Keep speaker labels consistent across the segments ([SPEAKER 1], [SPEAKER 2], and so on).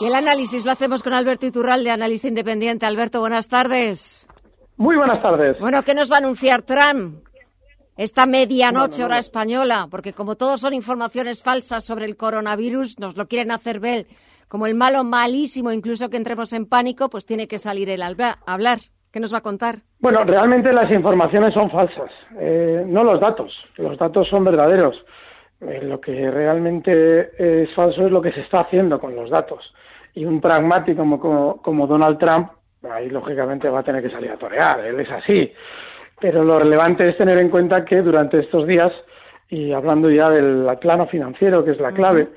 [SPEAKER 1] Y el análisis lo hacemos con Alberto Iturralde, analista independiente. Alberto, buenas tardes.
[SPEAKER 2] Muy buenas tardes.
[SPEAKER 1] Bueno, ¿qué nos va a anunciar Trump esta medianoche hora española? Porque como todos son informaciones falsas sobre el coronavirus, nos lo quieren hacer ver como el malo malísimo, incluso que entremos en pánico, pues tiene que salir él a hablar. ¿Qué nos va a contar?
[SPEAKER 2] Bueno, realmente las informaciones son falsas, eh, no los datos. Los datos son verdaderos. Eh, lo que realmente es falso es lo que se está haciendo con los datos. Y un pragmático como, como, Donald Trump, ahí lógicamente va a tener que salir a torear, él es así. Pero lo relevante es tener en cuenta que durante estos días, y hablando ya del plano financiero, que es la clave,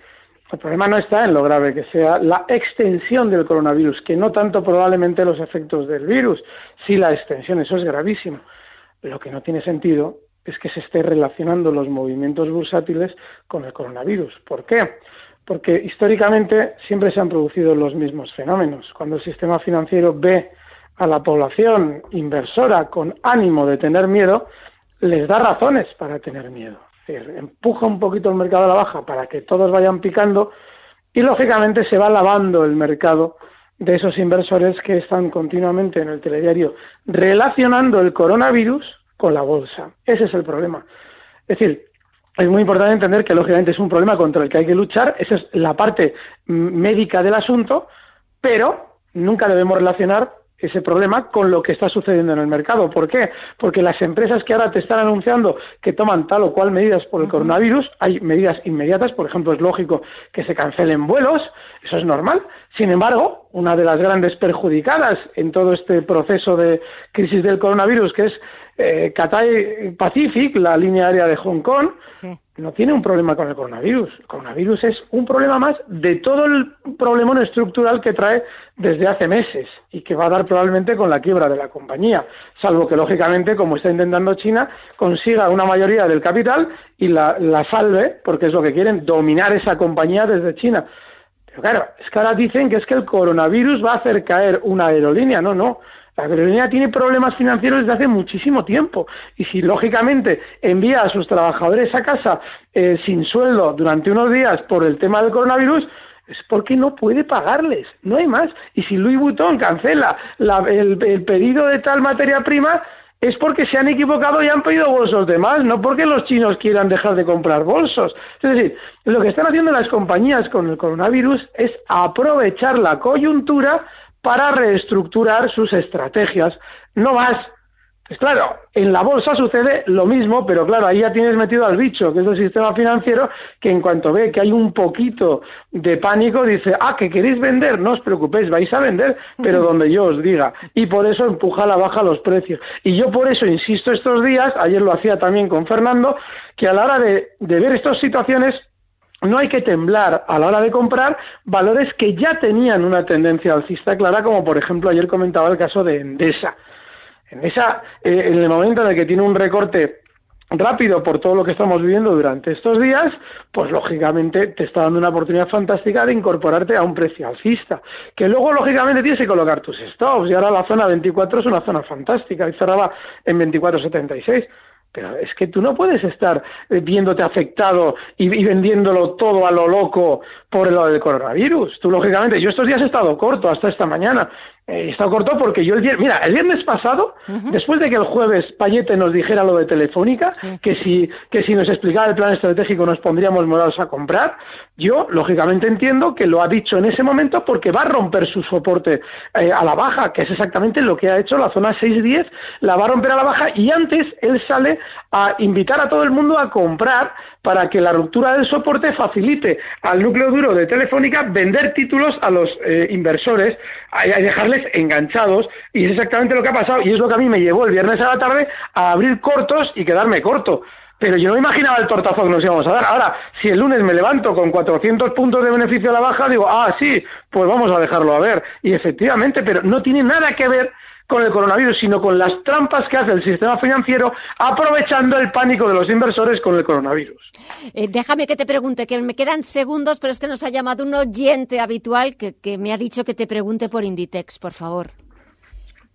[SPEAKER 2] el problema no está en lo grave que sea la extensión del coronavirus, que no tanto probablemente los efectos del virus, sí la extensión, eso es gravísimo. Lo que no tiene sentido es que se esté relacionando los movimientos bursátiles con el coronavirus. ¿Por qué? Porque históricamente siempre se han producido los mismos fenómenos. Cuando el sistema financiero ve a la población inversora con ánimo de tener miedo, les da razones para tener miedo. empuja un poquito el mercado a la baja para que todos vayan picando y lógicamente se va lavando el mercado de esos inversores que están continuamente en el telediario relacionando el coronavirus con la bolsa. Ese es el problema. Es decir, es muy importante entender que lógicamente es un problema contra el que hay que luchar, esa es la parte médica del asunto, pero nunca debemos relacionar ese problema con lo que está sucediendo en el mercado. ¿Por qué? Porque las empresas que ahora te están anunciando que toman tal o cual medidas por el coronavirus, hay medidas inmediatas, por ejemplo, es lógico que se cancelen vuelos, eso es normal. Sin embargo, una de las grandes perjudicadas en todo este proceso de crisis del coronavirus, que es eh, Cathay Pacific, la línea aérea de Hong Kong, no tiene un problema con el coronavirus. El coronavirus es un problema más de todo el problemón estructural que trae desde hace meses y que va a dar probablemente con la quiebra de la compañía, salvo que lógicamente, como está intentando China, consiga una mayoría del capital y la, la salve, porque es lo que quieren, dominar esa compañía desde China. Pero claro, es que ahora dicen que es que el coronavirus va a hacer caer una aerolínea. No, no. La aerolínea tiene problemas financieros desde hace muchísimo tiempo y si lógicamente envía a sus trabajadores a casa eh, sin sueldo durante unos días por el tema del coronavirus, es porque no puede pagarles, no hay más. Y si Louis Vuitton cancela el, el, pedido de tal materia prima, es porque se han equivocado y han pedido bolsos de más, no porque los chinos quieran dejar de comprar bolsos. Es decir, lo que están haciendo las compañías con el coronavirus es aprovechar la coyuntura para reestructurar sus estrategias. No más. Pues claro, en la bolsa sucede lo mismo, pero claro, ahí ya tienes metido al bicho, que es el sistema financiero, que en cuanto ve que hay un poquito de pánico, dice, ah, que queréis vender, no os preocupéis, vais a vender, pero donde yo os diga. Y por eso empuja a la baja los precios. Y yo por eso insisto estos días, ayer lo hacía también con Fernando, que a la hora de, de ver estas situaciones, no hay que temblar a la hora de comprar valores que ya tenían una tendencia alcista clara, como por ejemplo ayer comentaba el caso de Endesa. Endesa, eh, en el momento en el que tiene un recorte rápido por todo lo que estamos viviendo durante estos días, pues lógicamente te está dando una oportunidad fantástica de incorporarte a un precio alcista, que luego lógicamente tienes que colocar tus stops y ahora la zona 24 es una zona fantástica y cerraba en 24.76 pero es que tú no puedes estar eh, viéndote afectado y, vendiéndolo todo a lo loco por el lado del coronavirus. Tú, lógicamente, yo estos días he estado corto hasta esta mañana. He estado corto porque yo el viernes, mira, el viernes pasado, después de que el jueves Payete nos dijera lo de Telefónica, que si que si nos explicara el plan estratégico nos pondríamos morados a comprar, yo lógicamente entiendo que lo ha dicho en ese momento porque va a romper su soporte eh, a la baja, que es exactamente lo que ha hecho la zona 610, la va a romper a la baja y antes él sale a invitar a todo el mundo a comprar para que la ruptura del soporte facilite al núcleo duro de Telefónica vender títulos a los eh, inversores y enganchados y es exactamente lo que ha pasado y es lo que a mí me llevó el viernes a la tarde a abrir cortos y quedarme corto pero yo no imaginaba el tortazo que nos íbamos a dar. Ahora, si el lunes me levanto con 400 puntos de beneficio a la baja, digo, ah, sí, pues vamos a dejarlo a ver. Y efectivamente, pero no tiene nada que ver con el coronavirus, sino con las trampas que hace el sistema financiero aprovechando el pánico de los inversores con el coronavirus.
[SPEAKER 1] Eh, déjame que te pregunte, que me quedan segundos, pero es que nos ha llamado un oyente habitual que, que me ha dicho que te pregunte por Inditex, por favor.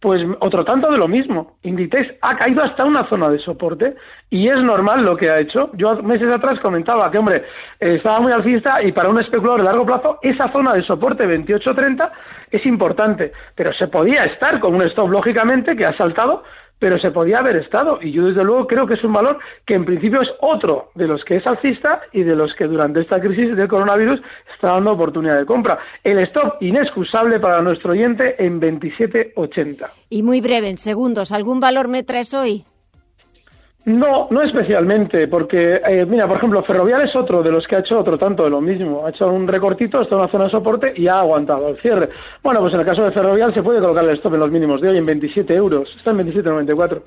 [SPEAKER 2] Pues otro tanto de lo mismo. Inditex ha caído hasta una zona de soporte y es normal lo que ha hecho. Yo meses atrás comentaba que, hombre, estaba muy alcista y para un especulador de largo plazo esa zona de soporte 28-30 es importante, pero se podía estar con un stop lógicamente que ha saltado pero se podía haber estado. Y yo, desde luego, creo que es un valor que, en principio, es otro de los que es alcista y de los que durante esta crisis del coronavirus está dando oportunidad de compra. El stop inexcusable para nuestro oyente en 27,80.
[SPEAKER 1] Y muy breve, en segundos, ¿algún valor me traes hoy?
[SPEAKER 2] No, no especialmente, porque, eh, mira, por ejemplo, Ferrovial es otro de los que ha hecho otro tanto de lo mismo. Ha hecho un recortito, en una zona de soporte y ha aguantado el cierre. Bueno, pues en el caso de Ferrovial se puede colocar el stop en los mínimos de hoy en 27 euros. Está en 27,94.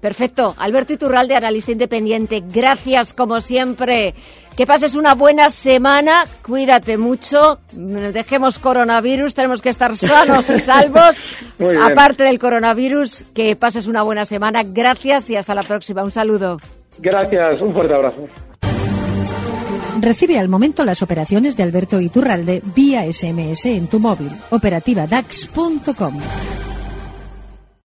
[SPEAKER 1] Perfecto. Alberto Iturralde, analista independiente. Gracias, como siempre. Que pases una buena semana, cuídate mucho, dejemos coronavirus, tenemos que estar sanos y salvos. Aparte del coronavirus, que pases una buena semana. Gracias y hasta la próxima. Un saludo.
[SPEAKER 2] Gracias, un fuerte abrazo.
[SPEAKER 3] Recibe al momento las operaciones de Alberto Iturralde vía SMS en tu móvil. Operativa DAX.com.